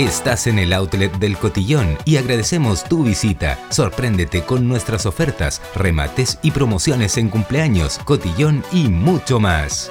Estás en el outlet del Cotillón y agradecemos tu visita. Sorpréndete con nuestras ofertas, remates y promociones en cumpleaños, cotillón y mucho más.